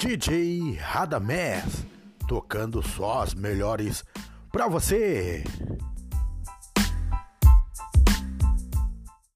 DJ Radamés, tocando só as melhores pra você.